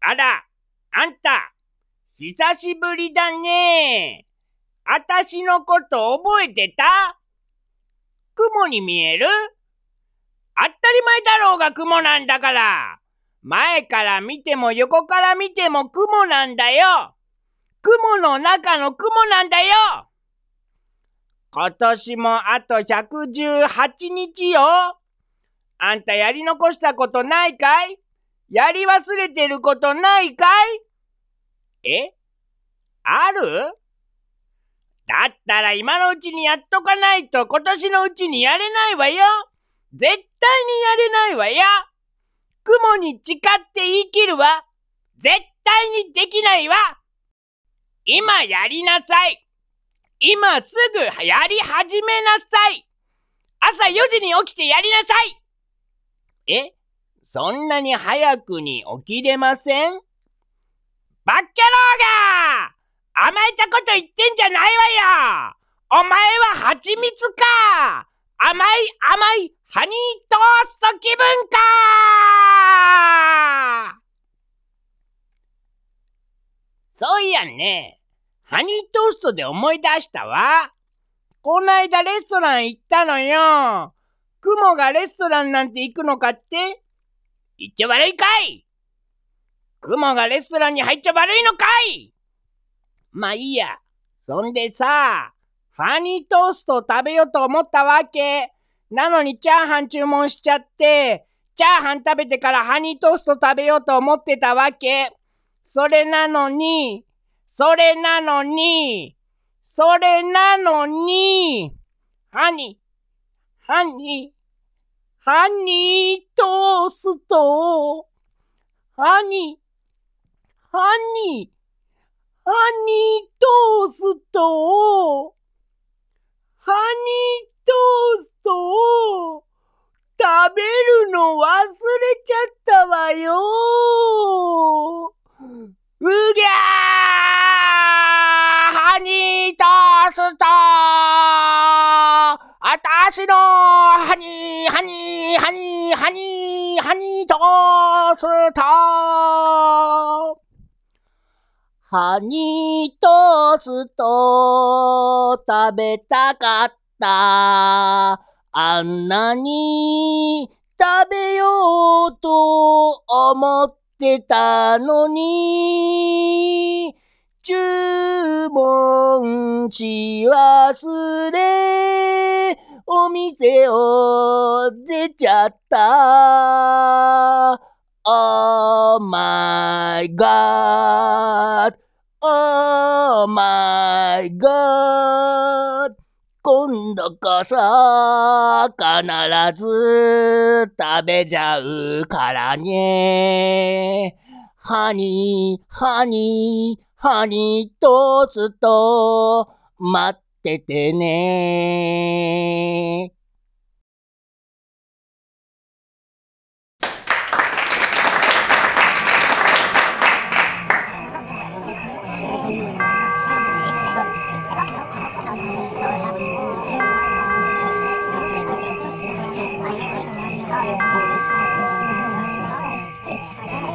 あら、あんた、久しぶりだね。あたしのこと覚えてた？雲に見える？当たり前だろうが雲なんだから。前から見ても横から見ても雲なんだよ。雲の中の雲なんだよ。今年もあと118日よ。あんたやり残したことないかい？やり忘れてることないかい？え？ある？だったら今のうちにやっとかないと今年のうちにやれないわよ。絶対にやれないわよ。雲に誓って言い切るわ。絶対にできないわ。今やりなさい。今すぐやり始めなさい。朝4時に起きてやりなさい。え？そんなに早くに起きれません？バッキャローが甘えたこと言ってんじゃないわよ！お前は蜂蜜か！甘い甘いハニートースト気分か！そういやね、ハニートーストで思い出したわ。こないだレストラン行ったのよ。雲がレストランなんて行くのかって？言っちゃ悪いかい雲がレストランに入っちゃ悪いのかいまあいいや。そんでさ、ハニートーストを食べようと思ったわけ。なのにチャーハン注文しちゃって、チャーハン食べてからハニートースト食べようと思ってたわけ。それなのに、それなのに、それなのに、ハニー、ハニー、ハニートースト、ハニ。ー、ハニ。ー、ハニートーストハニートーストを食べるの忘れちゃったわよ。うぎゃー！ハニートーストあたしのハニー、ハニー、ハニー、ーハニー、ハニートーストハニートースト食べたかった。あんなに食べようと思ってたのに、注文し忘れ、お店を出ちゃった。Oh my god! Oh my god! 今度こそ必ず食べちゃうからね。ハニー、ハニー、ハニートースト待っててね。